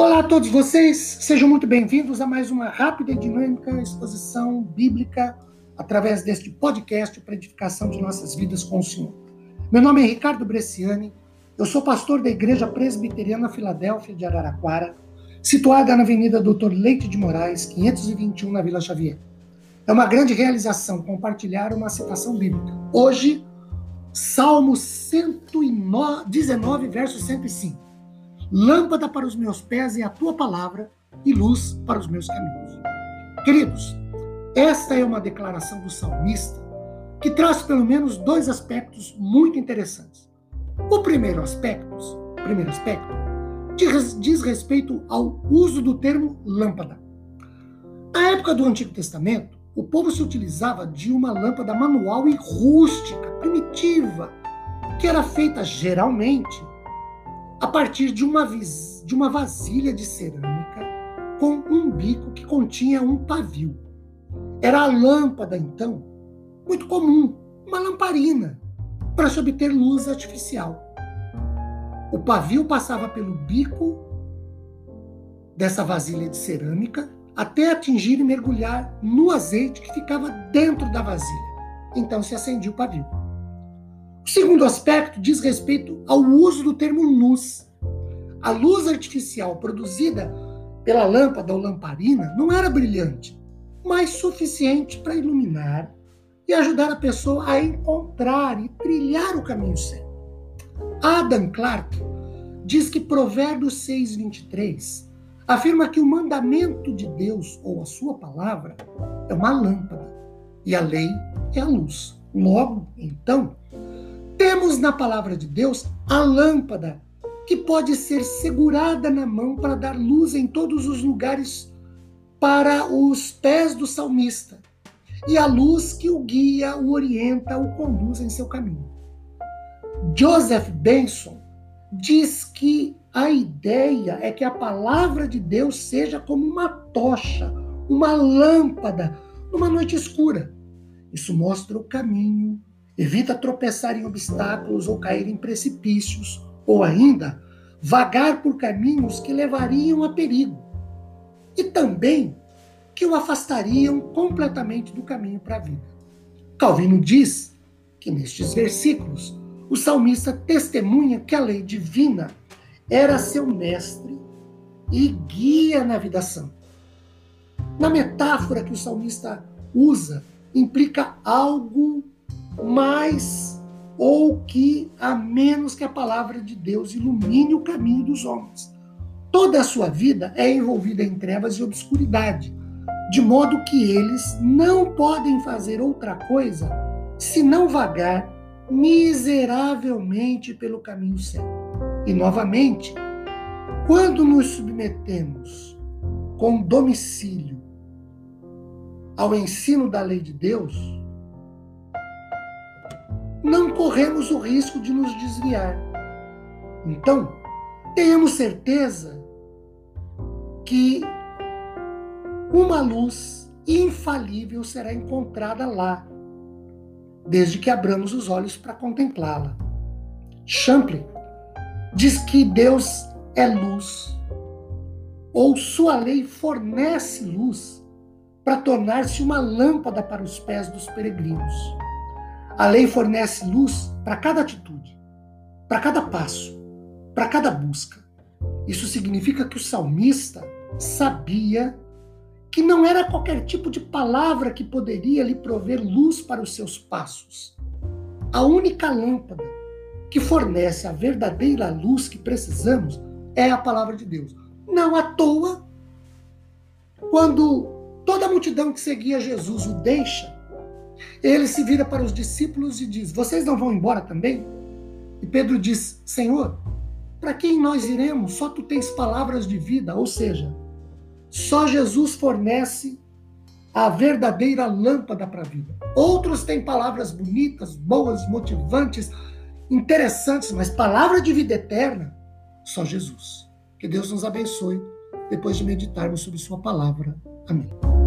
Olá a todos vocês, sejam muito bem-vindos a mais uma rápida e dinâmica exposição bíblica através deste podcast para edificação de nossas vidas com o Senhor. Meu nome é Ricardo Bresciani, eu sou pastor da Igreja Presbiteriana Filadélfia de Araraquara, situada na Avenida Doutor Leite de Moraes, 521, na Vila Xavier. É uma grande realização compartilhar uma citação bíblica. Hoje, Salmo 119, verso 105. Lâmpada para os meus pés é a tua palavra e luz para os meus caminhos. Queridos, esta é uma declaração do salmista que traz pelo menos dois aspectos muito interessantes. O primeiro aspecto, primeiro aspecto diz, diz respeito ao uso do termo lâmpada. Na época do Antigo Testamento, o povo se utilizava de uma lâmpada manual e rústica, primitiva, que era feita geralmente a partir de uma, de uma vasilha de cerâmica com um bico que continha um pavio. Era a lâmpada, então, muito comum, uma lamparina, para se obter luz artificial. O pavio passava pelo bico dessa vasilha de cerâmica até atingir e mergulhar no azeite que ficava dentro da vasilha. Então se acendia o pavio. O segundo aspecto diz respeito ao uso do termo luz. A luz artificial produzida pela lâmpada ou lamparina não era brilhante, mas suficiente para iluminar e ajudar a pessoa a encontrar e trilhar o caminho certo. Adam Clarke diz que Provérbios 6:23 afirma que o mandamento de Deus ou a sua palavra é uma lâmpada e a lei é a luz. Logo, então, temos na palavra de Deus a lâmpada que pode ser segurada na mão para dar luz em todos os lugares para os pés do salmista, e a luz que o guia, o orienta, o conduz em seu caminho. Joseph Benson diz que a ideia é que a palavra de Deus seja como uma tocha, uma lâmpada numa noite escura. Isso mostra o caminho, evita tropeçar em obstáculos ou cair em precipícios, ou ainda vagar por caminhos que levariam a perigo, e também que o afastariam completamente do caminho para a vida. Calvino diz que nestes versículos o salmista testemunha que a lei divina era seu mestre e guia na vida santa. Na metáfora que o salmista usa, implica algo mais ou que, a menos que a palavra de Deus ilumine o caminho dos homens. Toda a sua vida é envolvida em trevas e obscuridade, de modo que eles não podem fazer outra coisa senão vagar miseravelmente pelo caminho certo. E novamente, quando nos submetemos com domicílio ao ensino da lei de Deus, não corremos o risco de nos desviar. Então, tenhamos certeza que uma luz infalível será encontrada lá, desde que abramos os olhos para contemplá-la. Champlin diz que Deus é luz, ou sua lei fornece luz para tornar-se uma lâmpada para os pés dos peregrinos. A lei fornece luz para cada atitude, para cada passo, para cada busca. Isso significa que o salmista sabia que não era qualquer tipo de palavra que poderia lhe prover luz para os seus passos. A única lâmpada que fornece a verdadeira luz que precisamos é a palavra de Deus. Não à toa, quando toda a multidão que seguia Jesus o deixa, ele se vira para os discípulos e diz: Vocês não vão embora também? E Pedro diz: Senhor, para quem nós iremos? Só tu tens palavras de vida, ou seja, só Jesus fornece a verdadeira lâmpada para a vida. Outros têm palavras bonitas, boas, motivantes, interessantes, mas palavra de vida eterna, só Jesus. Que Deus nos abençoe depois de meditarmos sobre Sua palavra. Amém.